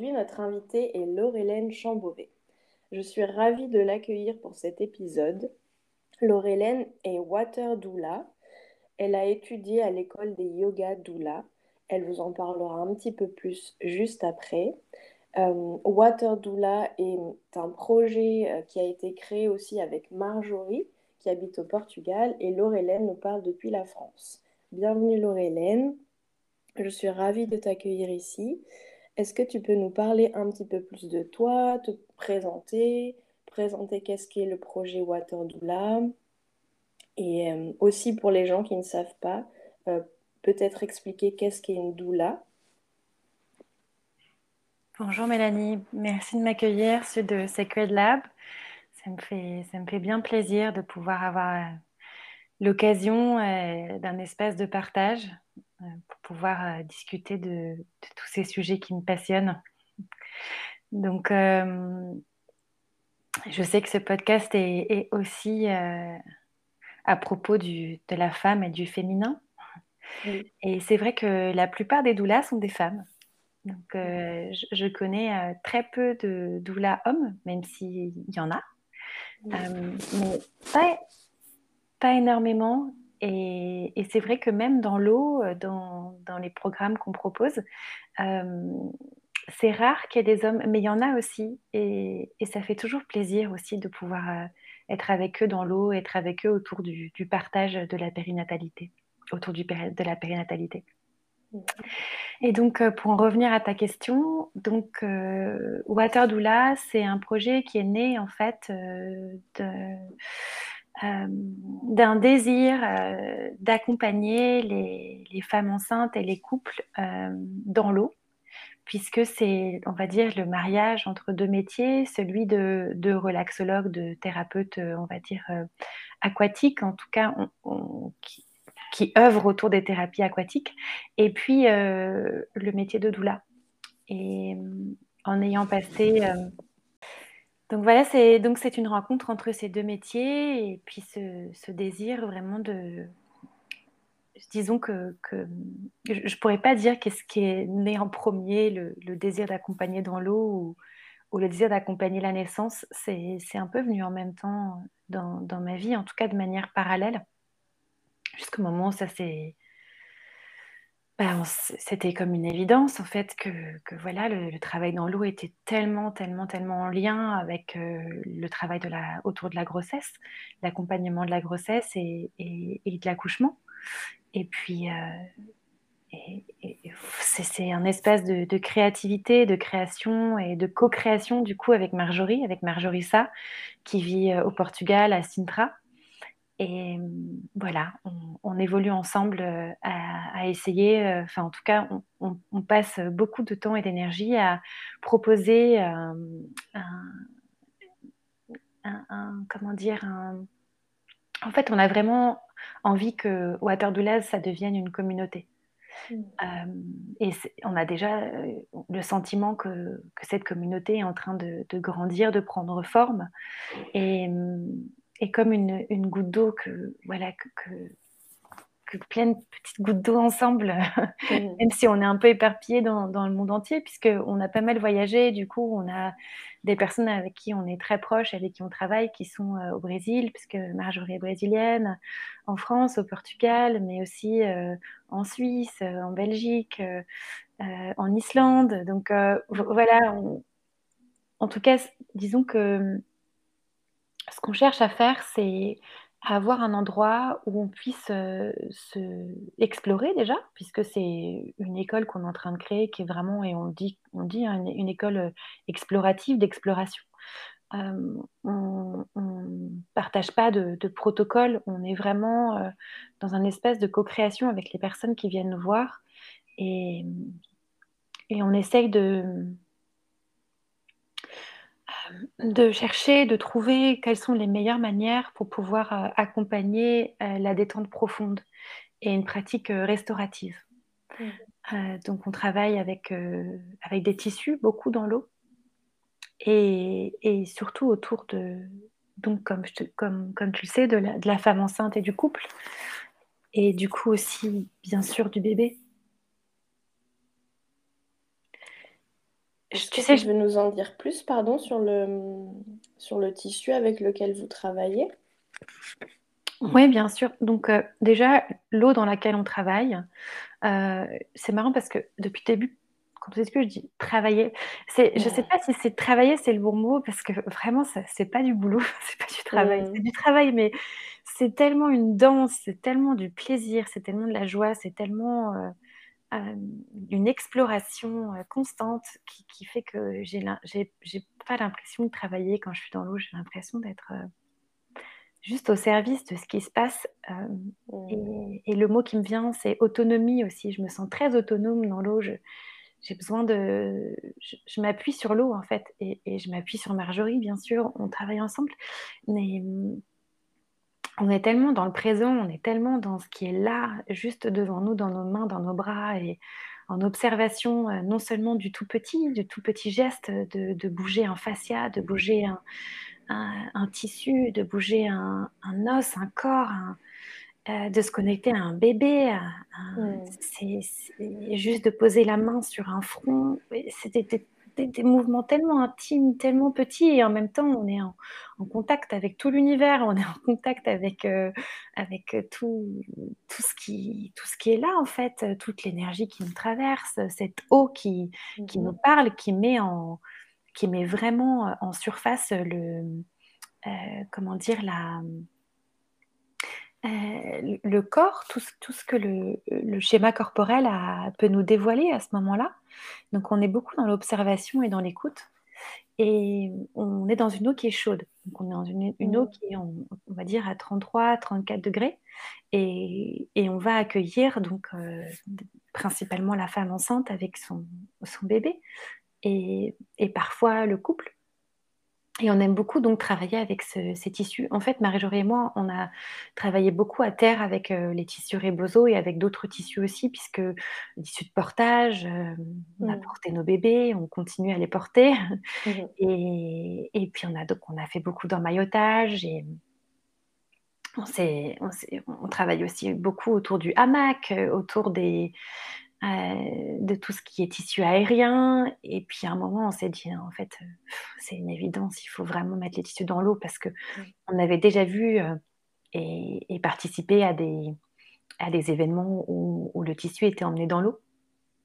Aujourd'hui, notre invitée est Laure-Hélène Chambovet. Je suis ravie de l'accueillir pour cet épisode. Laure-Hélène est Water Doula. Elle a étudié à l'école des Yoga Doula. Elle vous en parlera un petit peu plus juste après. Euh, Water Doula est un projet euh, qui a été créé aussi avec Marjorie, qui habite au Portugal, et Laure-Hélène nous parle depuis la France. Bienvenue Laure-Hélène. Je suis ravie de t'accueillir ici. Est-ce que tu peux nous parler un petit peu plus de toi, te présenter, présenter qu'est-ce qu'est le projet Water Doula? Et euh, aussi pour les gens qui ne savent pas, euh, peut-être expliquer qu'est-ce qu'est une doula? Bonjour Mélanie, merci de m'accueillir sur de Sacred Lab. Ça me, fait, ça me fait bien plaisir de pouvoir avoir euh, l'occasion d'un espace de partage pour pouvoir discuter de, tous ces sujets qui me passionnent. Donc, je sais que ce podcast est, aussi à propos de la femme et du féminin. Et c'est vrai que la plupart des doulas sont des femmes. Donc, euh, je, connais euh, très peu de doulas hommes, même s'il y en a. Euh, mais pas, pas énormément. Et, c'est vrai que même dans l'eau, dans, dans, les programmes qu'on propose, c'est rare qu'il y ait des hommes, mais il y en a aussi. Et, et ça fait toujours plaisir aussi de pouvoir être avec eux dans l'eau, être avec eux autour du, partage de la périnatalité, autour du, de la périnatalité. Et donc, euh, pour en revenir à ta question, donc euh, Water Doula, c'est un projet qui est né en fait euh, d'un désir d'accompagner les, femmes enceintes et les couples dans l'eau puisque c'est, on va dire, le mariage entre deux métiers, celui de, relaxologue, de thérapeute, euh, on va dire, euh, aquatique, en tout cas, qui, qui, œuvre autour des thérapies aquatiques, et puis euh, le métier de doula. Et en ayant passé... donc voilà, c'est donc c'est une rencontre entre ces deux métiers et puis ce désir vraiment de, disons que, je ne pourrais pas dire qu'est-ce qui est né en premier, le, désir d'accompagner dans l'eau ou, le désir d'accompagner la naissance. C'est un peu venu en même temps dans, ma vie, en tout cas de manière parallèle, jusqu'au moment où ça s'est... Ben, c'était comme une évidence en fait que, voilà le, travail dans l'eau était tellement tellement tellement en lien avec le travail de autour de la grossesse, l'accompagnement de la grossesse et, de l'accouchement. Et puis, c'est un espace de, créativité, de création et de co-création du coup avec Marjorie, avec Marjorie Sa, qui vit au Portugal, à Sintra. Et voilà, on, évolue ensemble à, essayer, enfin en tout cas, on, passe beaucoup de temps et d'énergie à proposer un, comment dire, en fait, on a vraiment envie que Water ça devienne une communauté. Mm. Euh, et on a déjà le sentiment que, cette communauté est en train de, grandir, de prendre forme. Et, comme une, goutte d'eau que, voilà, que, que plein de petites gouttes d'eau ensemble, mm. même si on est un peu éparpillé dans, dans, le monde entier, puisqu'on a pas mal voyagé. Du coup, on a des personnes avec qui on est très proche, avec qui on travaille, qui sont euh, au Brésil, puisque Marjorie est brésilienne, en France, au Portugal, mais aussi euh, en Suisse, euh, en Belgique, en Islande. Donc voilà, en tout cas, disons que ce qu'on cherche à faire, c'est avoir un endroit où on puisse se explorer déjà, puisque c'est une école qu'on est en train de créer qui est vraiment, et on dit, on dit hein, une, école explorative d'exploration. on ne partage pas de, protocole, on est vraiment dans un espace de co-création avec les personnes qui viennent nous voir et, et on essaye de, de chercher, de trouver quelles sont les meilleures manières pour pouvoir euh, accompagner euh, la détente profonde et une pratique euh, restaurative. Mm. donc on travaille avec, avec des tissus, beaucoup dans l'eau, et, surtout autour de, donc comme, comme, comme tu le sais, de la, de la femme enceinte et du couple, et du coup aussi, bien sûr, du bébé. Est-ce que tu veux nous en dire plus, pardon, sur le, sur le tissu avec lequel vous travaillez. Oui, bien sûr. Donc euh, déjà, l'eau dans laquelle on travaille, euh, c'est marrant parce que depuis le début, quand on que je dis travailler, c'est, je ne sais pas si c'est travailler, c'est le bon mot, parce que vraiment, ce n'est pas du boulot, c'est pas du travail, c'est du travail, mais c'est tellement une danse, c'est tellement du plaisir, c'est tellement de la joie, c'est tellement euh, une exploration euh, constante qui, fait que j'ai, pas l'impression de travailler quand je suis dans l'eau, j'ai l'impression d'être juste au service de ce qui se passe. et, et, le mot qui me vient, c'est autonomie aussi. Je me sens très autonome dans l'eau. Je, j'ai besoin de. Je, m'appuie sur l'eau, en fait, et, je m'appuie sur Marjorie, bien sûr, on travaille ensemble, mais on est tellement dans le présent, on est tellement dans ce qui est là, juste devant nous, dans nos mains, dans nos bras, et en observation euh, non seulement du tout petit, du tout petit geste de, bouger un fascia, de bouger un, tissu, de bouger un, os, un corps, euh, de se connecter à un bébé, mm. c'est juste de poser la main sur un front. C'était des, mouvements tellement intimes, tellement petits, et en même temps, on est en, contact avec tout l'univers, on est en contact avec, euh, avec tout, tout, ce qui, tout ce qui est là, en fait, toute l'énergie qui nous traverse, cette eau qui, qui mm-hmm. nous parle, qui met, en, qui met vraiment en surface le, euh, comment dire, la euh, le corps, tout, ce que le, schéma corporel peut nous dévoiler à ce moment-là. Donc on est beaucoup dans l'observation et dans l'écoute. Et on est dans une eau qui est chaude. Donc on est dans une, eau mmh. qui est, on, va dire, à 33, 34 degrés. Et, on va accueillir donc euh, principalement la femme enceinte avec son, bébé. et parfois le couple. Et on aime beaucoup donc travailler avec ces tissus. En fait, Marie-Jorie et moi, on a travaillé beaucoup à terre avec euh, les tissus Rebozo et avec d'autres tissus aussi, puisque tissus de portage, euh, on a mmh. porté nos bébés, on continue à les porter. Mmh. Et, puis on a, donc, on a fait beaucoup d'emmaillotage et on, on, on, travaille aussi beaucoup autour du hamac, euh, autour des, euh, de tout ce qui est tissu aérien. Et puis à un moment, on s'est dit, en fait, euh, c'est une évidence, il faut vraiment mettre les tissus dans l'eau parce que on avait déjà vu euh, et, participé à des, à des événements où, le tissu était emmené dans l'eau.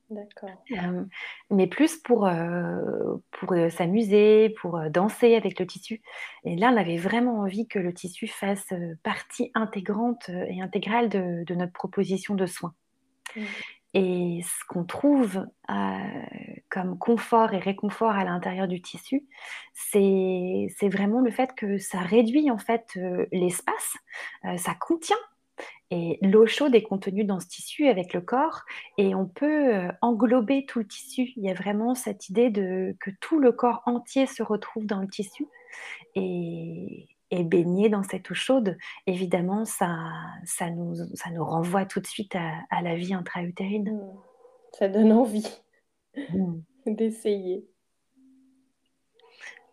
D'accord. mais plus pour, pour s'amuser, pour danser avec le tissu. Et là, on avait vraiment envie que le tissu fasse partie intégrante et intégrale de, de notre proposition de soins. Et ce qu'on trouve euh, comme confort et réconfort à l'intérieur du tissu, c'est vraiment le fait que ça réduit en fait euh, l'espace, euh, ça contient. Et l'eau chaude est contenue dans ce tissu avec le corps et on peut englober tout le tissu. Il y a vraiment cette idée de que tout le corps entier se retrouve dans le tissu. Et, et baigner dans cette eau chaude, évidemment, ça, ça, nous, ça nous renvoie tout de suite à, la vie intra-utérine. Mmh. Ça donne envie mmh. d'essayer.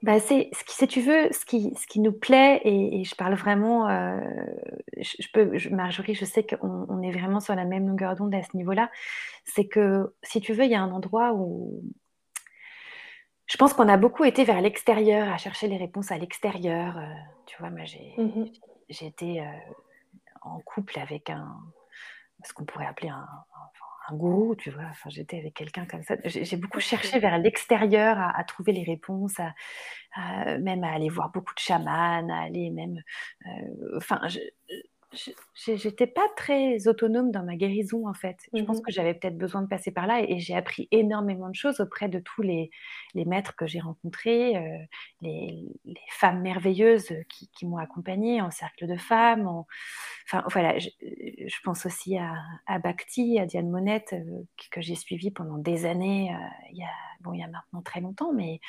Bah c'est ce qui, si tu veux, ce qui, ce qui nous plaît, et, je parle vraiment, euh, je, peux, Marjorie, je sais qu'on on est vraiment sur la même longueur d'onde à ce niveau-là, c'est que si tu veux, il y a un endroit où, je pense qu'on a beaucoup été vers l'extérieur, à chercher les réponses à l'extérieur. Euh, tu vois, moi, j'ai mmh été euh, en couple avec un, ce qu'on pourrait appeler un, gourou, tu vois. Enfin, j'étais avec quelqu'un comme ça. J'ai beaucoup cherché vers l'extérieur à, trouver les réponses, à, même à aller voir beaucoup de chamans, à aller même. Euh, enfin, je, j'étais pas très autonome dans ma guérison en fait. Je pense mmh que j'avais peut-être besoin de passer par là et, j'ai appris énormément de choses auprès de tous les, les maîtres que j'ai rencontrés, euh, les, les, femmes merveilleuses qui, qui m'ont accompagnée en cercle de femmes. Enfin voilà, je, je, pense aussi à, à, Bhakti, à Diane Monette euh, que, j'ai suivi pendant des années, euh, il, y a, bon, il y a maintenant très longtemps, mais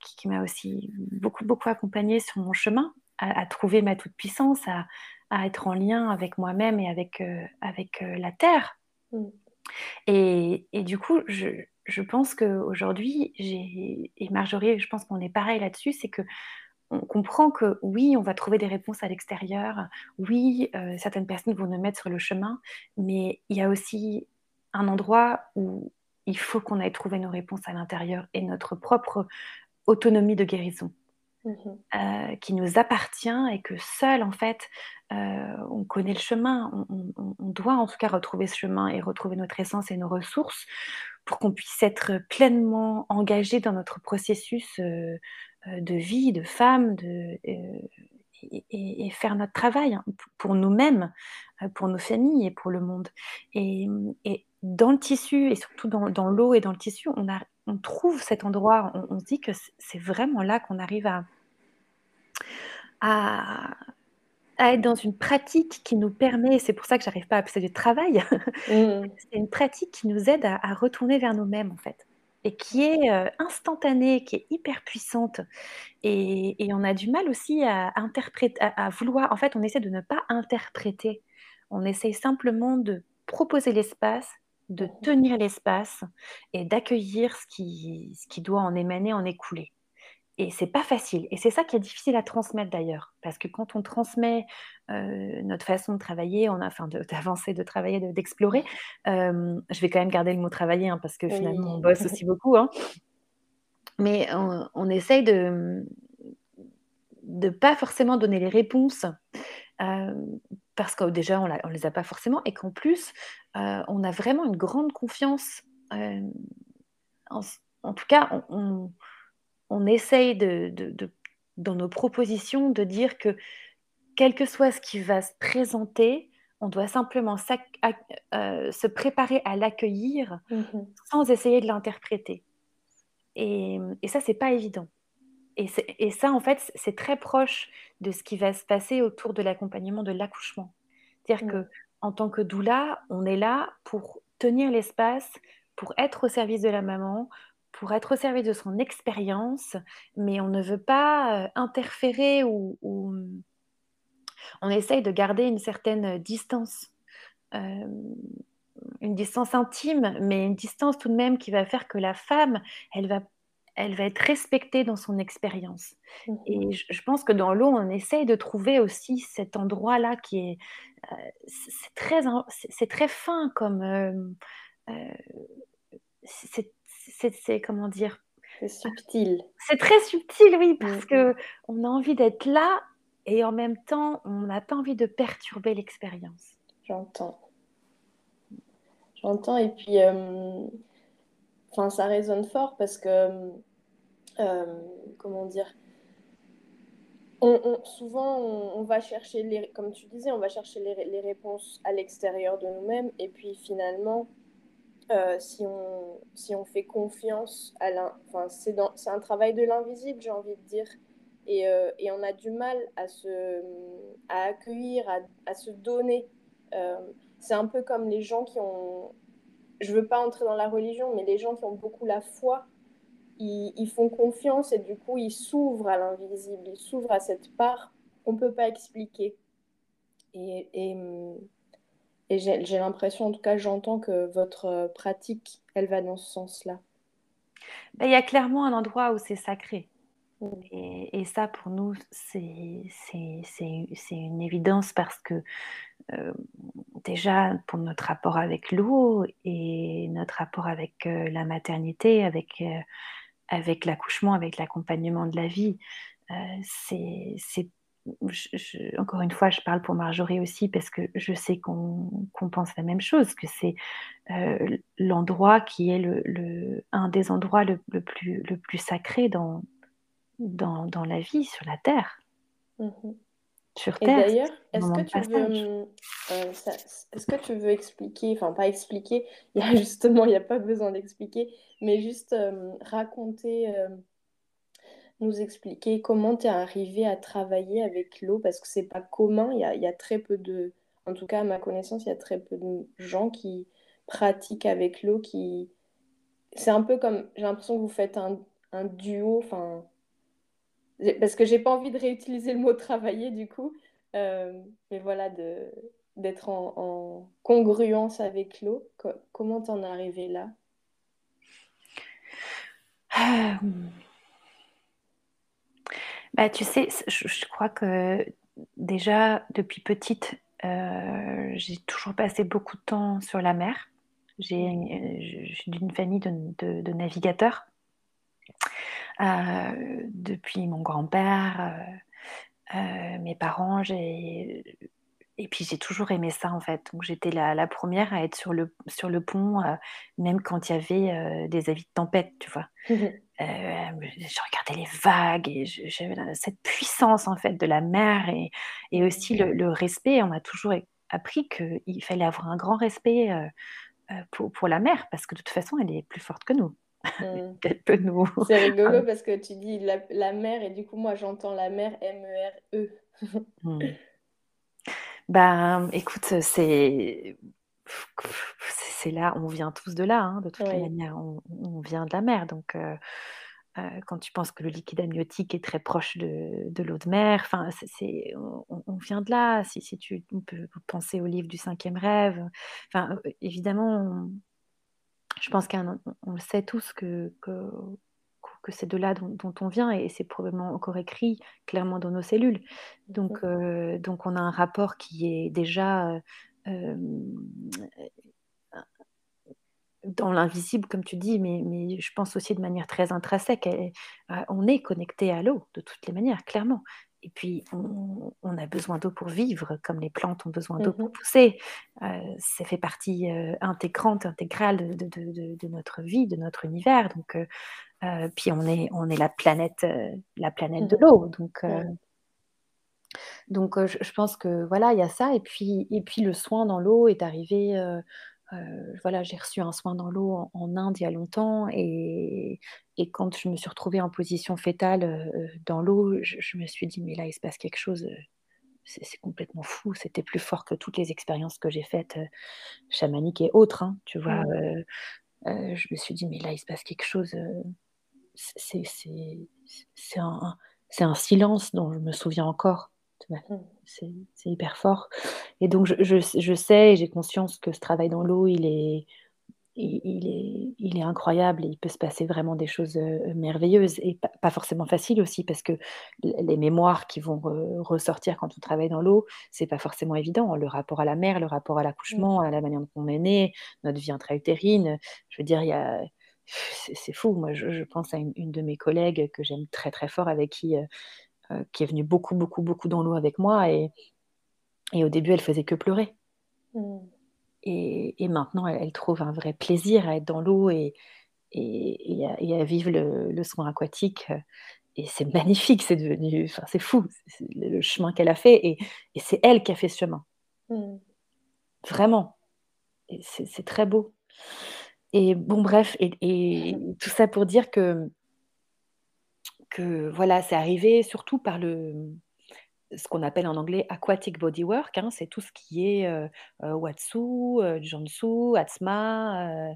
qui, qui m'a aussi beaucoup beaucoup accompagnée sur mon chemin à, à trouver ma toute puissance, à à être en lien avec moi-même et avec, euh, avec euh, la Terre. Mm. Et, et, du coup, je, je pense qu'aujourd'hui, et Marjorie, je pense qu'on est pareil là-dessus, c'est que on comprend que oui, on va trouver des réponses à l'extérieur, oui, euh, certaines personnes vont nous mettre sur le chemin, mais il y a aussi un endroit où il faut qu'on aille trouver nos réponses à l'intérieur et notre propre autonomie de guérison. Mhm. Euh, qui nous appartient et que seul, en fait, euh, on connaît le chemin. On, doit en tout cas retrouver ce chemin et retrouver notre essence et nos ressources pour qu'on puisse être pleinement engagé dans notre processus euh, de vie, de femme, et, faire notre travail hein, pour nous-mêmes, pour nos familles et pour le monde. Et, dans le tissu, et surtout dans, l'eau et dans le tissu, on, a, on trouve cet endroit, on, se dit que c'est vraiment là qu'on arrive à, à, être dans une pratique qui nous permet, c'est pour ça que j'arrive pas à appeler ça du travail, mmh. c'est une pratique qui nous aide à, retourner vers nous-mêmes en fait, et qui est euh, instantanée, qui est hyper puissante, et, on a du mal aussi à interpréter, à, vouloir, en fait on essaie de ne pas interpréter, on essaie simplement de proposer l'espace, de mmh. tenir l'espace et d'accueillir ce qui, ce qui doit en émaner, en écouler. Et c'est pas facile. Et c'est ça qui est difficile à transmettre d'ailleurs. Parce que quand on transmet euh, notre façon de travailler, on a, enfin d'avancer, de, travailler, d'explorer, euh, je vais quand même garder le mot travailler hein, parce que finalement on bosse aussi beaucoup. Hein. Mais on, essaye de ne pas forcément donner les réponses euh, parce que déjà on ne les a pas forcément et qu'en plus on a vraiment une grande confiance. En, en, tout cas, on on essaye de, dans nos propositions de dire que quel que soit ce qui va se présenter, on doit simplement euh, se préparer à l'accueillir mm-hmm. sans essayer de l'interpréter. Et, et, ça, c'est pas évident. Et, et, ça, en fait, c'est très proche de ce qui va se passer autour de l'accompagnement de l'accouchement. C'est-à-dire mm. que en tant que doula, on est là pour tenir l'espace, pour être au service de la maman, pour être au service de son expérience, mais on ne veut pas euh, interférer ou, on essaye de garder une certaine distance, euh, une distance intime, mais une distance tout de même qui va faire que la femme, elle va, elle va être respectée dans son expérience. Mmh Et je, pense que dans l'eau, on essaye de trouver aussi cet endroit-là qui est, euh, c'est très, c'est très fin comme c'est c'est comment dire C'est subtil. C'est très subtil, oui, parce qu'on mm, que on a envie d'être là et en même temps, on n'a pas envie de perturber l'expérience. J'entends. J'entends et puis, euh, enfin, ça résonne fort parce que, euh, comment dire, souvent on, va chercher les, comme tu disais, on va chercher les, les réponses à l'extérieur de nous-mêmes et puis finalement euh, si, on, si on fait confiance à l'in... Enfin, c'est, c'est un travail de l'invisible, j'ai envie de dire. Et, euh, et, on a du mal à, se, à accueillir, à, à se donner. Euh, c'est un peu comme les gens qui ont... Je veux pas entrer dans la religion, mais les gens qui ont beaucoup la foi, ils, font confiance et du coup, ils s'ouvrent à l'invisible, ils s'ouvrent à cette part qu'on peut pas expliquer. Et, et et j'ai l'impression, en tout cas, j'entends que votre euh, pratique, elle va dans ce sens-là. Ben, il y a clairement un endroit où c'est sacré. Et, ça, pour nous, c'est une évidence parce que euh, déjà, pour notre rapport avec l'eau et notre rapport avec euh, la maternité, avec, avec l'accouchement, avec l'accompagnement de la vie, c'est encore une fois, je parle pour Marjorie aussi parce que je sais qu'on pense la même chose, que c'est euh, l'endroit qui est un des endroits le, plus, le plus sacré dans, dans, dans, la vie, sur la Terre. Mm-hmm. Sur Terre. Et d'ailleurs, est-ce que, tu veux, euh, est-ce que tu veux expliquer, enfin pas expliquer, il y a justement, il n'y a pas besoin d'expliquer, mais juste euh, raconter nous expliquer comment tu es arrivé à travailler avec l'eau parce que c'est pas commun. Il y a, y a, très peu de, en tout cas à ma connaissance, il y a très peu de gens qui pratiquent avec l'eau. Qui, c'est un peu comme, j'ai l'impression que vous faites un, un duo, enfin, parce que j'ai pas envie de réutiliser le mot travailler du coup, euh, mais voilà de d'être en, en, congruence avec l'eau. comment t'en es arrivé là? Euh, bah, tu sais, je, crois que déjà, depuis petite, euh, j'ai toujours passé beaucoup de temps sur la mer. J'ai, je suis d'une famille de, navigateurs. Depuis mon grand-père, mes parents, j'ai et puis j'ai toujours aimé ça en fait. Donc j'étais la, la, première à être sur le, sur le pont, euh, même quand il y avait euh, des avis de tempête, tu vois. Mmh euh, je regardais les vagues et j'avais cette puissance en fait de la mer et, et aussi le, le, respect. On m'a toujours appris qu'il fallait avoir un grand respect pour, pour, la mer parce que de toute façon elle est plus forte que nous. Mmh. nous. C'est rigolo parce que tu dis la, la, mer et du coup moi j'entends la mer M-E-R-E. -E. Mmh. Ben, écoute, c'est c'est là, on vient tous de là, hein, de toute manière, on, vient de la mer. Donc, euh, euh, quand tu penses que le liquide amniotique est très proche de, de l'eau de mer, enfin, c'est, on, vient de là. Si, si tu on peut penser au livre du cinquième rêve, enfin, euh, évidemment, je pense qu'on le sait tous que, que que c'est de là dont, on vient et c'est probablement encore écrit clairement dans nos cellules. Donc, euh, donc on a un rapport qui est déjà euh, euh, dans l'invisible, comme tu dis, mais, mais je pense aussi de manière très intrinsèque. on est connecté à l'eau de toutes les manières, clairement. Et puis, on, a besoin d'eau pour vivre, comme les plantes ont besoin d'eau pour mmh pousser. ça fait partie intégrante, intégrale de, de, de, notre vie, de notre univers. Donc, euh, puis on est, on est la planète, euh, la planète de mmh. l'eau. Donc, euh, donc je, pense que voilà, il y a ça. Et puis, et puis le soin dans l'eau est arrivé. Voilà, j'ai reçu un soin dans l'eau en, Inde il y a longtemps. Et, et, quand je me suis retrouvée en position fétale dans l'eau, je, me suis dit, mais là, il se passe quelque chose. c'est complètement fou. C'était plus fort que toutes les expériences que j'ai faites, chamaniques et autres. Hein, tu vois, mmh. je me suis dit, mais là, il se passe quelque chose c'est un, un, silence dont je me souviens encore. Mmh. C'est hyper fort. Et donc, je, je, je sais et j'ai conscience que ce travail dans l'eau, il est, il, est, il est incroyable et il peut se passer vraiment des choses euh, merveilleuses et pas, forcément faciles aussi parce que les mémoires qui vont ressortir quand on travaille dans l'eau, c'est pas forcément évident. Le rapport à la mer, le rapport à mmh. l'accouchement, à la manière dont on est né, notre vie intra-utérine. Je veux dire, il y a c'est fou. Moi, je, pense à une, de mes collègues que j'aime très très fort, avec qui, euh, qui est venue beaucoup beaucoup beaucoup dans l'eau avec moi, et, et, au début, elle faisait que pleurer. Mmh. Et, et, maintenant, elle, trouve un vrai plaisir à être dans l'eau et, et, à, vivre le, soin aquatique. Et c'est magnifique, c'est devenu, enfin, c'est fou, le chemin qu'elle a fait, et, c'est elle qui a fait ce chemin. Mmh. Vraiment. C'est très beau. Et bon, bref, et, tout ça pour dire que, que voilà, c'est arrivé surtout par le, ce qu'on appelle en anglais aquatic bodywork, hein, c'est tout ce qui est euh, euh, Watsu, euh, Jansu, Atsma,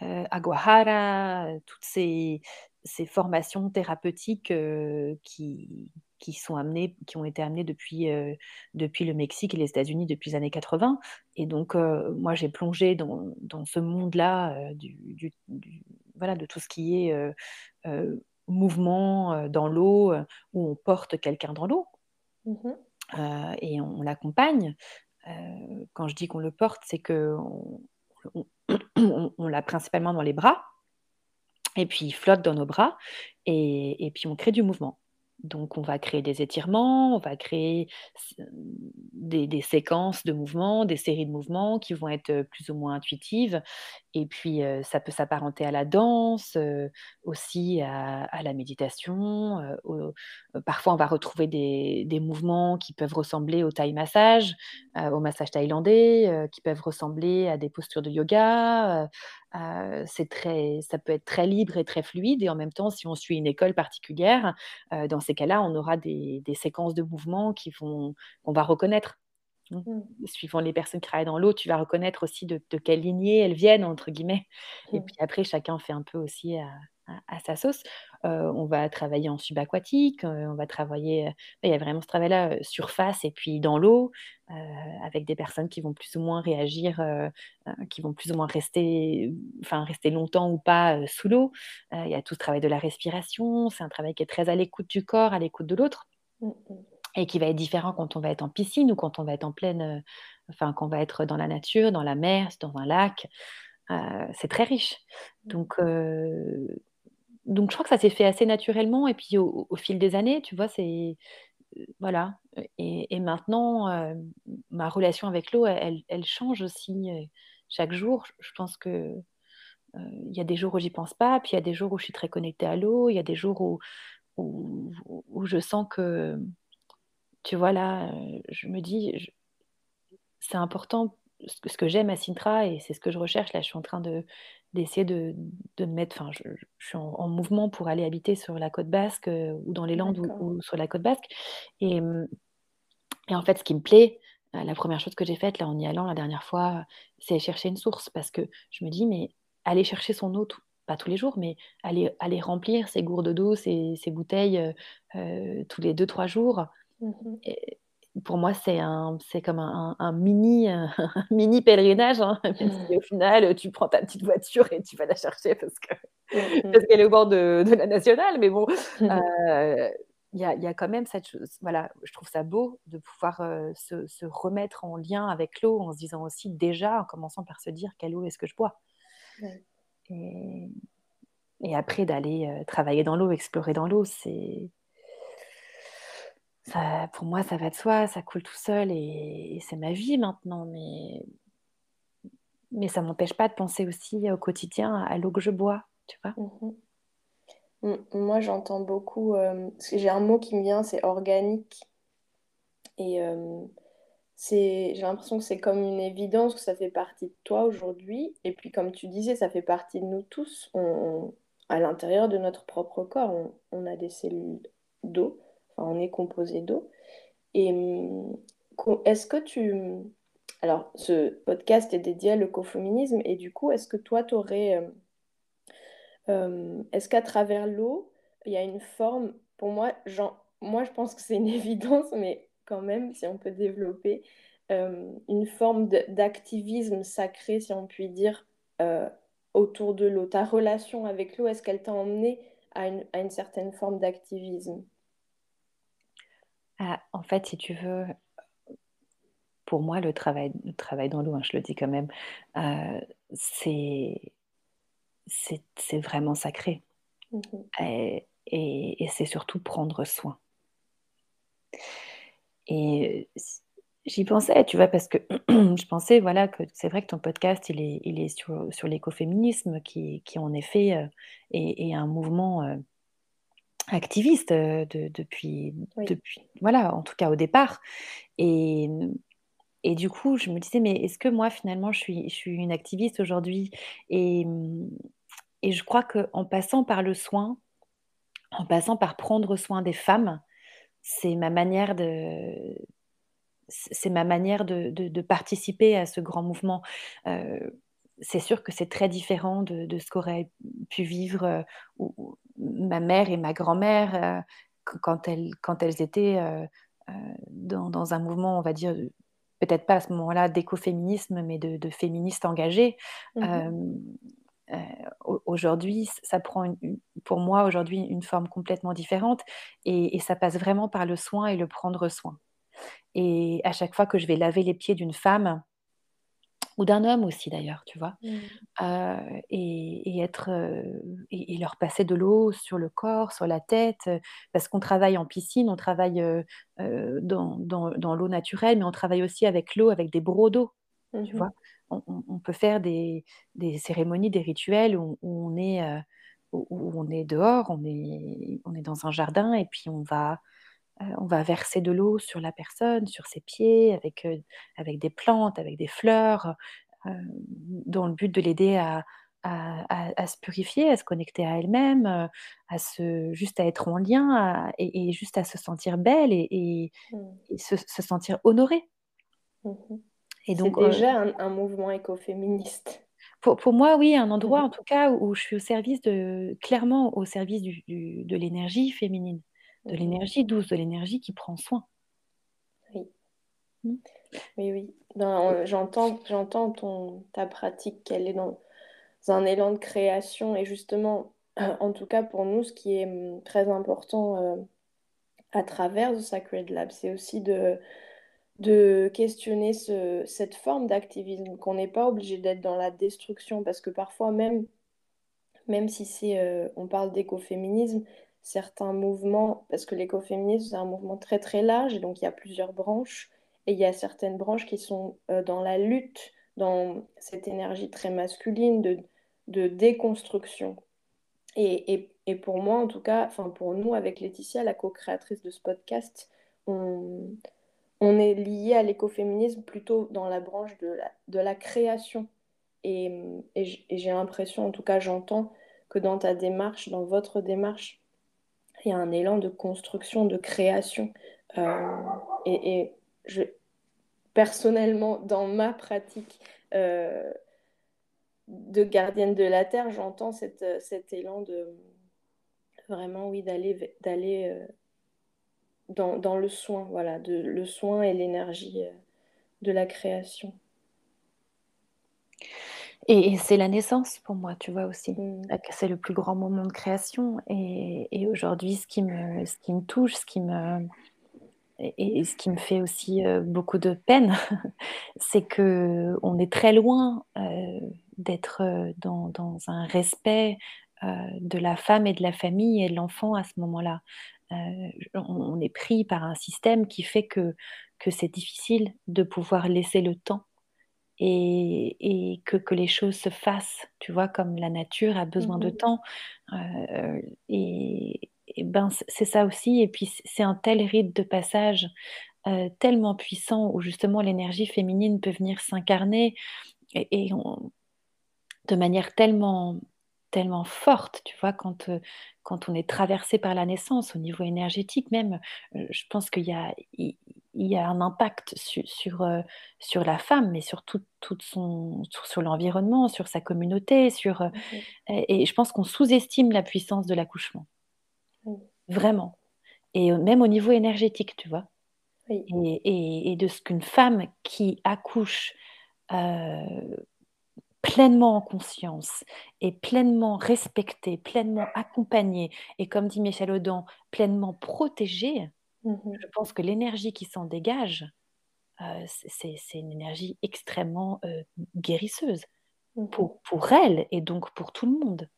Aguahara, toutes ces, ces formations thérapeutiques qui, qui sont amenés, qui ont été amenés depuis, euh, depuis le Mexique et les États-Unis depuis les années 80. Et donc, euh, moi, j'ai plongé dans, dans ce monde-là euh, du, voilà, de tout ce qui est mouvement dans l'eau, où on porte quelqu'un dans l'eau mmh et on, l'accompagne. quand je dis qu'on le porte, c'est que on, on l'a principalement dans les bras, et puis il flotte dans nos bras, et, et puis on crée du mouvement. Donc, on va créer des étirements, on va créer des, séquences de mouvements, des séries de mouvements qui vont être plus ou moins intuitives. Et puis, ça peut s'apparenter à la danse, aussi à, la méditation. parfois, on va retrouver des, mouvements qui peuvent ressembler au Thai massage, au massage thaïlandais, qui peuvent ressembler à des postures de yoga, c'est très, ça peut être très libre et très fluide. Et en même temps, si on suit une école particulière, dans ces cas-là, on aura des, séquences de mouvements qu'on va reconnaître. Mmh. Mmh. Suivant les personnes qui travaillent dans l'eau, tu vas reconnaître aussi de, quelle lignée elles viennent, entre guillemets. Et mmh. puis après, chacun fait un peu aussi à sa sauce. Euh, on va travailler en subaquatique, euh, on va travailler, euh, il y a vraiment ce travail-là, surface et puis dans l'eau, avec des personnes qui vont plus ou moins réagir, qui vont plus ou moins rester, enfin rester longtemps ou pas sous l'eau. il y a tout ce travail de la respiration, c'est un travail qui est très à l'écoute du corps, à l'écoute de l'autre. Et qui va être différent quand on va être en piscine ou quand on va être en pleine, enfin quand on va être dans la nature, dans la mer, dans un lac. c'est très riche. Donc, donc, je crois que ça s'est fait assez naturellement. Et puis, au, au fil des années, tu vois, c'est voilà. Et, maintenant, euh, ma relation avec l'eau, elle, elle, change aussi euh, chaque jour. Je pense que euh, il y a des jours où j'y pense pas, puis il y a des jours où je suis très connectée à l'eau, il y a des jours où, où, où, je sens que, tu vois, là, je me dis, c'est important ce que, j'aime à Sintra et c'est ce que je recherche. Là, je suis en train de, d'essayer de, de me mettre, enfin, je, suis en, mouvement pour aller habiter sur la côte basque euh, ou dans les Landes ou, sur la côte basque. Et, et, en fait, ce qui me plaît, euh, la première chose que j'ai faite là en y allant la dernière fois, c'est chercher une source parce que je me dis, mais aller chercher son eau, pas tous les jours, mais aller, aller remplir ses gourdes d'eau, ses, ses bouteilles euh, tous les deux, trois jours. Mmh et, pour moi, c'est un, c'est comme un, un, mini, un mini pèlerinage. Hein, au final, tu prends ta petite voiture et tu vas la chercher parce que mmh. parce qu'elle est au bord de, de, la nationale. Mais bon, mmh. euh, il y, a, y, a, quand même cette chose. Voilà, je trouve ça beau de pouvoir euh, se, se, remettre en lien avec l'eau en se disant aussi déjà, en commençant par se dire quelle eau est-ce que je bois. Et, et, après d'aller euh, travailler dans l'eau, explorer dans l'eau, c'est pour moi, ça va de soi, ça coule tout seul et, c'est ma vie maintenant. Mais, mais ça m'empêche pas de penser aussi au quotidien à l'eau que je bois, tu vois. Mmh. Moi, j'entends beaucoup. Euh, j'ai un mot qui me vient, c'est organique. Et euh, j'ai l'impression que c'est comme une évidence que ça fait partie de toi aujourd'hui. Et puis, comme tu disais, ça fait partie de nous tous. à l'intérieur de notre propre corps, on a des cellules d'eau on est composé d'eau. Et hum, est-ce que tu... Alors, ce podcast est dédié à l'écoféminisme et du coup, est-ce que toi, tu aurais... Hum, hum, est-ce qu'à travers l'eau, il y a une forme, pour moi, genre, moi je pense que c'est une évidence, mais quand même, si on peut développer une forme d'activisme sacré, si on peut dire, euh, autour de l'eau. Ta relation avec l'eau, est-ce qu'elle t'a emmené à une, à une certaine forme d'activisme? Ah, en fait, si tu veux, pour moi, le travail, le travail dans l'eau, hein, je le dis quand même, euh, c'est, c'est, vraiment sacré. Mmh et, c'est surtout prendre soin. Et j'y pensais, tu vois, parce que je pensais, voilà, que c'est vrai que ton podcast, il est, il est sur, sur l'écoféminisme, qui, qui en effet euh, est, un mouvement euh, activiste depuis, depuis, voilà, en tout cas au départ. Et, et du coup, je me disais, mais est-ce que moi, finalement, je suis, je suis une activiste aujourd'hui? Et, et je crois qu'en passant par le soin, en passant par prendre soin des femmes, c'est ma manière de c'est ma manière de, de, participer à ce grand mouvement c'est sûr que c'est très différent de, ce qu'aurait pu vivre euh, ma mère et ma grand-mère euh, quand, elles, quand elles étaient euh, dans, un mouvement, on va dire, peut-être pas à ce moment-là d'écoféminisme, mais de, féministes engagées. Mmh aujourd'hui, ça prend pour moi aujourd'hui une forme complètement différente et, et, ça passe vraiment par le soin et le prendre soin. Et à chaque fois que je vais laver les pieds d'une femme, ou d'un homme aussi d'ailleurs, tu vois, mmh. euh, et, être euh, et, leur passer de l'eau sur le corps, sur la tête, parce qu'on travaille en piscine, on travaille dans, dans, l'eau naturelle, mais on travaille aussi avec l'eau, avec des brocs d'eau, tu mmh vois. On, peut faire des, des, cérémonies, des rituels où, on est où, on est dehors, on est on est dans un jardin et puis on va on va verser de l'eau sur la personne, sur ses pieds, avec, avec des plantes, avec des fleurs, dans le but de l'aider à, à, se purifier, à se connecter à elle-même, à se, juste à être en lien et, juste à se sentir belle et, mmh. se, sentir honorée. Mmh et donc, C'est déjà un, mouvement écoféministe. Pour, pour, moi, oui, un endroit mmh en tout cas où, je suis au service de, clairement au service du, de l'énergie féminine de l'énergie douce, de l'énergie qui prend soin. Oui. Hmm. Oui, oui. J'entends, j'entends ton, ta pratique qu'elle est dans un élan de création et justement, en tout cas pour nous, ce qui est hum, très important euh, à travers The Sacred Lab, c'est aussi de, de questionner ce, cette forme d'activisme, qu'on n'est pas obligé d'être dans la destruction, parce que parfois même, même si c'est, euh, on parle d'écoféminisme, certains mouvements, parce que l'écoféminisme, c'est un mouvement très très large, et donc il y a plusieurs branches, et il y a certaines branches qui sont euh, dans la lutte, dans cette énergie très masculine de, de déconstruction. Et, et, et, pour moi, en tout cas, enfin pour nous, avec Laetitia, la co-créatrice de ce podcast, on, on est lié à l'écoféminisme plutôt dans la branche de la, de la création. Et, et j'ai l'impression, en tout cas j'entends, que dans ta démarche, dans votre démarche, il y a un élan de construction, de création. Euh, et, je, personnellement, dans ma pratique euh, de gardienne de la Terre, j'entends cet élan de vraiment, oui, d'aller euh, dans, dans, le soin, voilà, le soin et l'énergie de la création. Et, c'est la naissance pour moi, tu vois aussi. Mm. C'est le plus grand moment de création. Et, et aujourd'hui, ce, qui me, ce qui me touche, ce qui me, et, ce qui me fait aussi euh, beaucoup de peine, c'est que on est très loin euh, d'être euh, dans, dans, un respect euh, de la femme et de la famille et de l'enfant à ce moment-là. On, est pris par un système qui fait que, que c'est difficile de pouvoir laisser le temps et, et que, que, les choses se fassent, tu vois, comme la nature a besoin de mmh temps. Euh, et, et, ben, c'est ça aussi. Et puis, c'est un tel rite de passage euh, tellement puissant où justement l'énergie féminine peut venir s'incarner et, et on, de manière tellement tellement forte, tu vois, quand, euh, quand on est traversé par la naissance, au niveau énergétique même, euh, je pense qu'il y a, il, y a un impact sur, sur, euh, sur, la femme, mais sur tout, son, sur, sur l'environnement, sur sa communauté, sur, mmh et, je pense qu'on sous-estime la puissance de l'accouchement. Vraiment. Et même au niveau énergétique, tu vois. Et, et, et, de ce qu'une femme qui accouche pleinement en conscience et pleinement respectée, pleinement accompagnée et comme dit Michel Audin, pleinement protégée, mmh je pense que l'énergie qui s'en dégage, euh, c'est une énergie extrêmement euh, guérisseuse mmh pour, pour elle et donc pour tout le monde.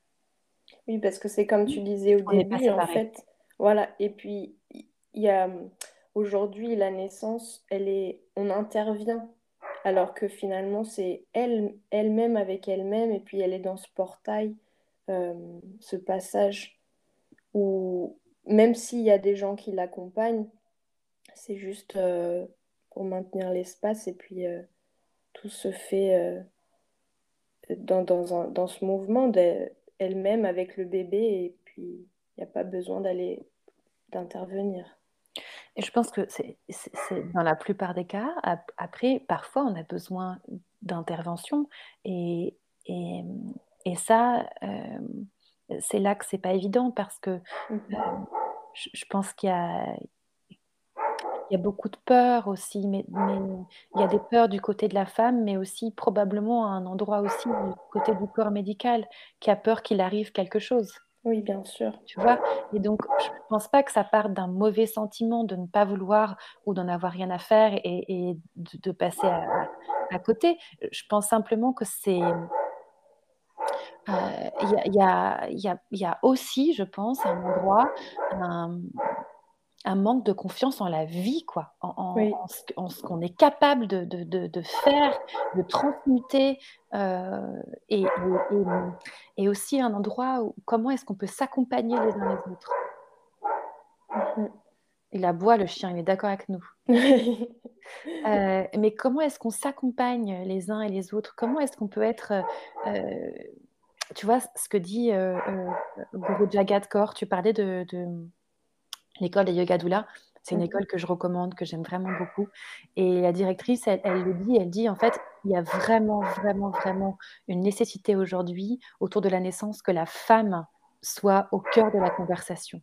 Oui, parce que c'est comme tu disais au début, en fait. Voilà, et puis il y a aujourd'hui la naissance, elle est, on intervient alors que finalement c'est elle, elle-même avec elle-même, et puis elle est dans ce portail, euh, ce passage où même s'il y a des gens qui l'accompagnent, c'est juste euh, pour maintenir l'espace, et puis euh, tout se fait dans, dans, ce mouvement d'elle-même avec le bébé, et puis il n'y a pas besoin d'aller d'intervenir. Je pense que c'est dans la plupart des cas. Après, parfois, on a besoin d'intervention. Et, et, et, ça, euh, c'est là que c'est pas évident parce que mmh euh, je, pense qu'il y a, il y a beaucoup de peur aussi, mais, mais, il y a des peurs du côté de la femme, mais aussi probablement à un endroit aussi du côté du corps médical qui a peur qu'il arrive quelque chose. Oui, bien sûr. Tu vois? Et donc, je ne pense pas que ça parte d'un mauvais sentiment de ne pas vouloir ou d'en avoir rien à faire et, de, passer à, côté. Je pense simplement que c'est... Il y, a, aussi, je pense, un endroit, un manque de confiance en la vie, quoi, en, ce, qu'on est capable de, de, de, faire, de transmuter, euh, et, et, aussi un endroit où comment est-ce qu'on peut s'accompagner les uns les autres? Mmh il aboie, le chien, il est d'accord avec nous. euh, mais comment est-ce qu'on s'accompagne les uns et les autres? Comment est-ce qu'on peut être... Euh, tu vois, ce que dit euh, euh Guru Jagat Kaur, tu parlais de l'école des Yoga Doula. C'est une école que je recommande, que j'aime vraiment beaucoup. Et la directrice, elle, le dit, elle dit en fait, il y a vraiment, vraiment, vraiment une nécessité aujourd'hui autour de la naissance que la femme soit au cœur de la conversation.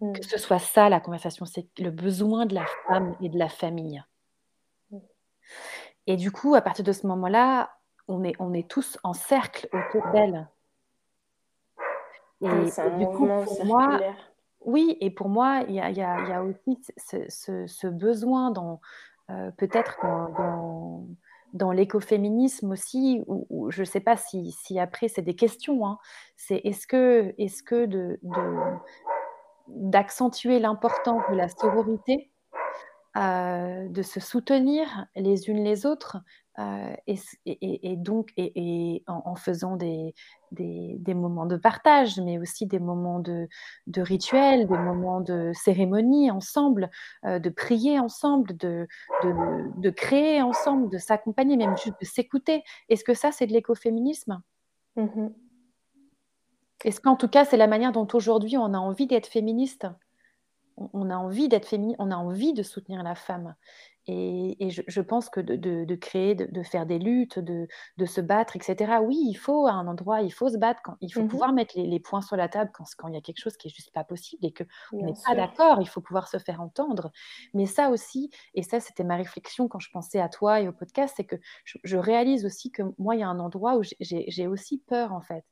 Que mmh. ce soit ça la conversation, c'est le besoin de la femme et de la famille. Mmh. Et du coup, à partir de ce moment-là, on est, on est tous en cercle autour d'elle. Et, c'est un du coup, pour moi, oui, et pour moi, il y a, y y a aussi ce, ce- ce besoin dans euh, peut-être dans, dans, dans l'écoféminisme aussi, ou je ne sais pas si, si après c'est des questions, hein, c'est est-ce que, est-ce que de, d'accentuer l'importance de la sororité de se soutenir les unes les autres euh, et, et, et, donc et, en, en, faisant des, des, des, moments de partage, mais aussi des moments de, de rituels, des moments de cérémonie ensemble, euh, de prier ensemble, de, de, de, créer ensemble, de s'accompagner, même juste de s'écouter. Est-ce que ça, c'est de l'écoféminisme? Mm-hmm. Est-ce qu'en tout cas, c'est la manière dont aujourd'hui on a envie d'être féministe? On a envie d'être féminine, on a envie de soutenir la femme. Et, et je, je, pense que de, de, de créer, de, de, faire des luttes, de, se battre, etc. Oui, il faut à un endroit, il faut se battre, quand, il faut mm -hmm. pouvoir mettre les, les, points sur la table quand, quand il y a quelque chose qui est juste pas possible et qu'on n'est pas d'accord, il faut pouvoir se faire entendre. Mais ça aussi, et ça c'était ma réflexion quand je pensais à toi et au podcast, c'est que je, je, réalise aussi que moi, il y a un endroit où j'ai aussi peur en fait.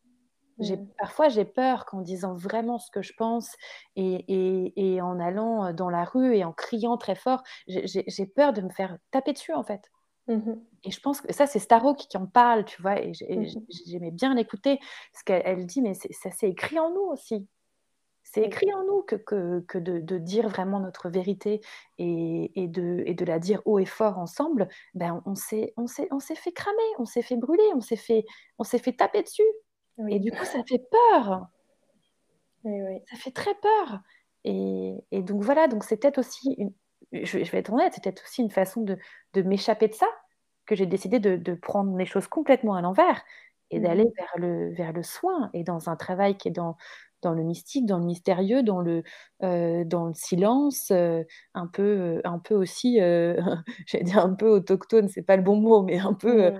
J'ai, parfois, j'ai peur qu'en disant vraiment ce que je pense et, et, et, en allant dans la rue et en criant très fort, j'ai, peur de me faire taper dessus, en fait. Mmh. Et je pense que ça, c'est Staro qui, en parle, tu vois, et, mmh. j'aimais bien l'écouter, parce qu'elle dit, mais ça, c'est écrit en nous aussi. C'est écrit en nous que, que, que de, de, dire vraiment notre vérité et, et, de, et de la dire haut et fort ensemble, ben on, s'est, s'est, s'est fait cramer, on s'est fait brûler, on s'est fait, on s'est fait taper dessus. Oui. Et du coup, ça fait peur. Oui, oui. Ça fait très peur. Et, et donc voilà, donc c'est peut-être aussi, une, je, je, vais être honnête, c'est peut-être aussi une façon de, de m'échapper de ça que j'ai décidé de, de, prendre les choses complètement à l'envers et d'aller mmh. vers, le, vers le soin et dans un travail qui est dans, dans le mystique, dans le mystérieux, dans le, euh, dans le silence, euh, un, peu, un peu aussi, euh, j'allais dire un peu autochtone, c'est pas le bon mot, mais un peu...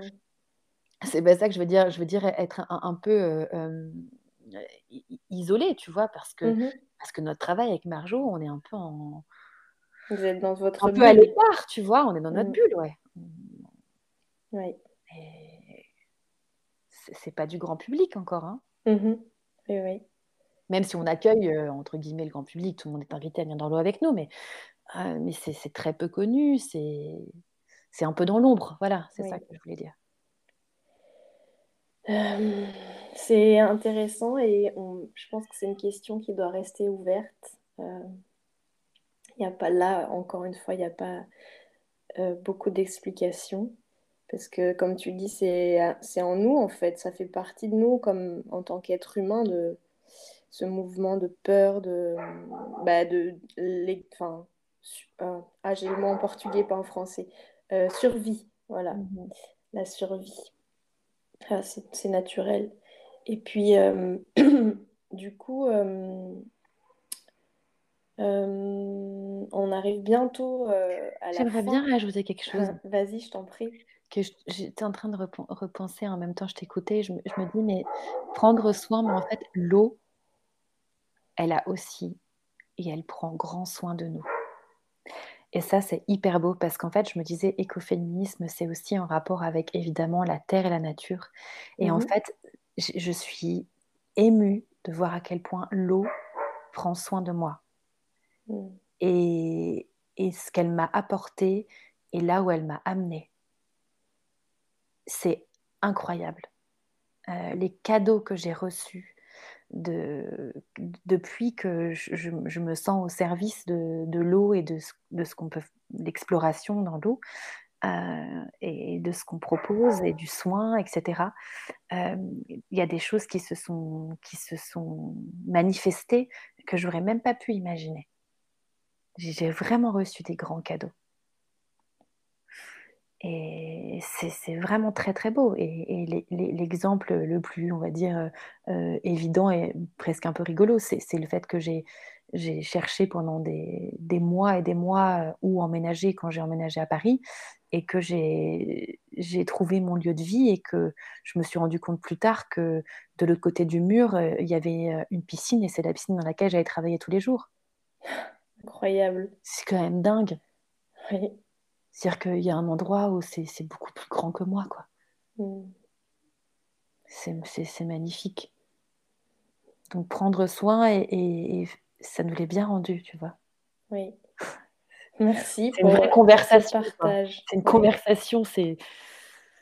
C'est pas ça que je veux dire. Je veux dire être un, un peu euh, isolé, tu vois, parce que, mmh parce que notre travail avec Marjo, on est un peu en. Vous êtes dans votre un bulle. peu à l'écart, tu vois, on est dans notre Mmh. bulle, ouais. Oui. C'est pas du grand public encore, hein. Mmh oui, oui. Même si on accueille, euh, entre guillemets, le grand public, tout le monde est invité à venir dans l'eau avec nous, mais, euh, mais c'est très peu connu, c'est un peu dans l'ombre, voilà, c'est Oui. ça que je voulais dire. Euh, c'est intéressant et on, je pense que c'est une question qui doit rester ouverte. Euh, Il n'y a pas là, encore une fois, il n'y a pas euh, beaucoup d'explications. Parce que, comme tu dis, c'est en nous, en fait. Ça fait partie de nous, comme en tant qu'être humain, de ce mouvement de peur, de. Bah, de les, enfin, euh, ah, j'ai le mot en portugais, pas en français. Euh, survie, voilà. Mhm. La survie. Ah, c'est naturel. Et puis, euh, du coup, euh, euh, on arrive bientôt à la J'aimerais bien rajouter quelque chose. Vas-y, je t'en prie. que je- j'étais en train de repen- repenser en même temps, je t'écoutais, je me dis, mais prendre soin, mais en fait, l'eau, elle a aussi, et elle prend grand soin de nous. Et ça, c'est hyper beau parce qu'en fait, je me disais, écoféminisme, c'est aussi en rapport avec évidemment la terre et la nature. Et en Mhm. fait, je, suis émue de voir à quel point l'eau prend soin de moi. Et, et ce qu'elle m'a apporté et là où elle m'a amenée. C'est incroyable. Euh, les cadeaux que j'ai reçus de, depuis que je, me sens au service de, l'eau et de, ce- qu'on peut, l'exploration dans l'eau euh, et de ce qu'on propose et du soin, etc. Euh, Il y a des choses qui se sont, manifestées que j'aurais même pas pu imaginer. J'ai vraiment reçu des grands cadeaux. Et c'est vraiment très très beau. Et, l'exemple le plus, on va dire, euh, évident et presque un peu rigolo, c'est le fait que j'ai cherché pendant des, des mois et des mois euh, où emménager quand j'ai emménagé à Paris et que j'ai trouvé mon lieu de vie et que je me suis rendu compte plus tard que de l'autre côté du mur, euh, il y avait euh, une piscine et c'est la piscine dans laquelle j'allais travailler tous les jours. Incroyable. C'est quand même dingue. Oui. C'est-à-dire qu'il y a un endroit où c'est beaucoup plus grand que moi, quoi. Mm. C'est magnifique. Donc prendre soin et, et- et ça nous l'est bien rendu, tu vois. Oui. Merci pour une vraie conversation. partage. C'est une conversation, c'est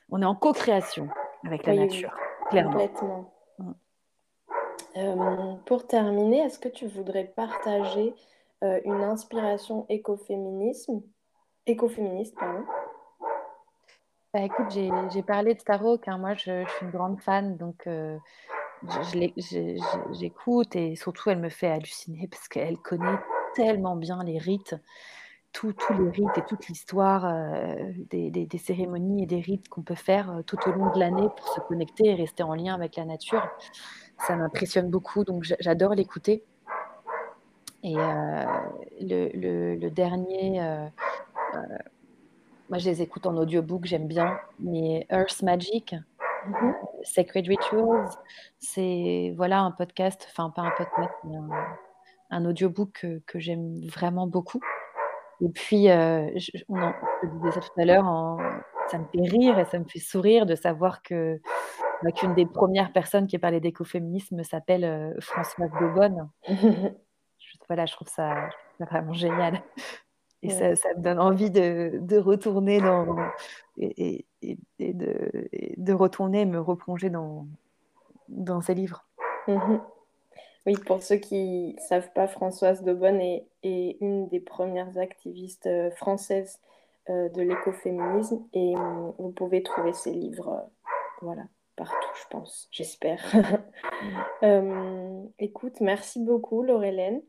on est en co-création avec la nature, clairement. Complètement. Mm. Euh, pour terminer, est-ce que tu voudrais partager euh, une inspiration écoféminisme, écoféministe pardon bah, écoute, j'ai parlé de Starhawk, hein. moi je, suis une grande fan, donc euh, j'écoute et surtout elle me fait halluciner parce qu'elle connaît tellement bien les rites, tous les rites et toute l'histoire des, des, cérémonies et des rites qu'on peut faire tout au long de l'année pour se connecter et rester en lien avec la nature ça m'impressionne beaucoup, donc j'adore l'écouter. Et euh, le, dernier, euh, euh, moi je les écoute en audiobook, j'aime bien, mais Earth Magic, mm-hmm. Sacred Rituals, c'est voilà un podcast, enfin pas un podcast, mais un, audiobook que, j'aime vraiment beaucoup. Et puis, je, on disais ça tout à l'heure, ça me fait rire et ça me fait sourire de savoir que qu'une des premières personnes qui a parlé d'écoféminisme s'appelle euh, Françoise Daubonne. je, voilà, je trouve ça, vraiment génial. Et ça, me donne envie de, retourner dans et, de, de, retourner me replonger dans, dans ces livres. Mhm. Oui, pour ceux qui ne savent pas, Françoise Daubonne est, est, une des premières activistes euh, françaises euh, de l'écoféminisme et hum, vous pouvez trouver ses livres voilà, partout, je pense, j'espère. Euh, écoute, merci beaucoup, Laurelène.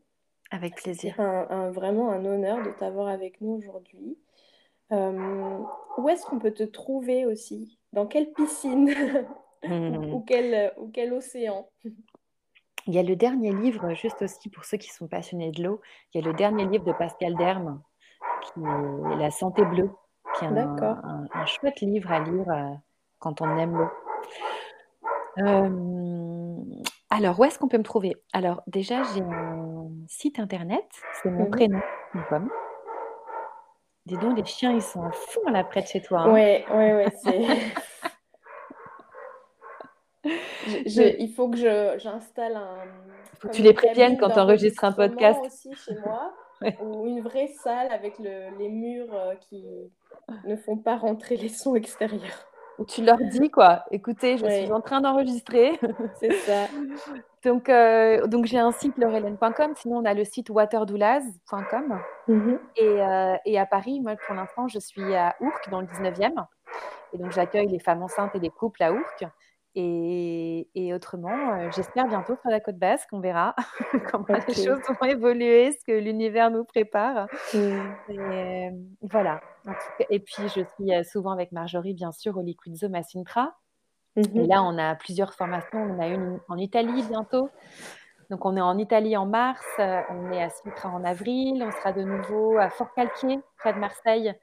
Avec plaisir. Un, vraiment un honneur de t'avoir avec nous aujourd'hui. Euh, où est-ce qu'on peut te trouver aussi? Dans quelle piscine? Ou, quel, ou quel océan? Il y a le dernier livre, juste aussi pour ceux qui sont passionnés de l'eau, il y a le dernier livre de Pascal Derme, qui est La santé bleue, qui est un, un, chouette livre à lire euh, quand on aime l'eau. Euh, alors, où est-ce qu'on peut me trouver? Alors, déjà, j'ai un site internet, c'est mon mmh prénom.com. Dis donc, les chiens, ils sont à fond là près de chez toi. Oui, oui, oui, c'est. il faut que j'installe un. Il faut que tu les préviennes quand tu enregistres un podcast. aussi chez moi, ou une vraie salle avec les murs euh, qui ne font pas rentrer les sons extérieurs tu leur dis quoi, écoutez, je suis en train d'enregistrer. C'est ça. donc, euh, donc j'ai un site laurelène.com, sinon on a le site waterdoulaz.com. Mm-hmm. Euh, et, à Paris, moi pour l'instant, je suis à Ourcq dans le 19e. Et donc j'accueille les femmes enceintes et les couples à Ourcq. Et, autrement, euh, j'espère bientôt faire la côte basque, on verra comment les choses vont évoluer, ce que l'univers nous prépare. Mmh. Et, voilà. Et puis, je suis euh, souvent avec Marjorie, bien sûr, au Liquid Zone à Sintra. Et mmh là, on a plusieurs formations. On a une en Italie bientôt. Donc, on est en Italie en mars, euh, on est à Sintra en avril, on sera de nouveau à Fort-Calquier, près de Marseille,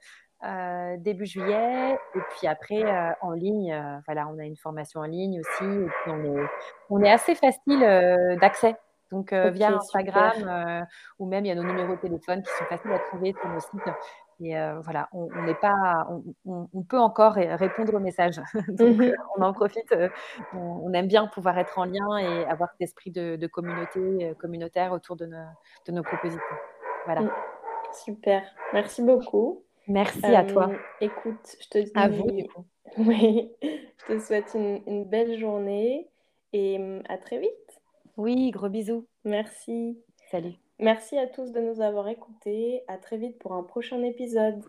euh, début juillet. Et puis après, euh, en ligne, euh, voilà, on a une formation en ligne aussi. Et puis on est, on est assez facile d'accès. Donc via Instagram ou même il y a nos numéros de téléphone qui sont faciles à trouver sur nos sites. Et voilà, on n'est pas, on, on, peut encore répondre aux messages. Donc mmh on en profite. On, aime bien pouvoir être en lien et avoir cet esprit de, de communauté communautaire autour de nos, de nos propositions. Voilà. Mmh. Super. Merci beaucoup. Merci à toi. Euh, écoute, je te dis. À vous, Oui, je te souhaite une, belle journée et hum, à très vite. Oui, gros bisous. Merci. Salut. Merci à tous de nous avoir écoutés. À très vite pour un prochain épisode.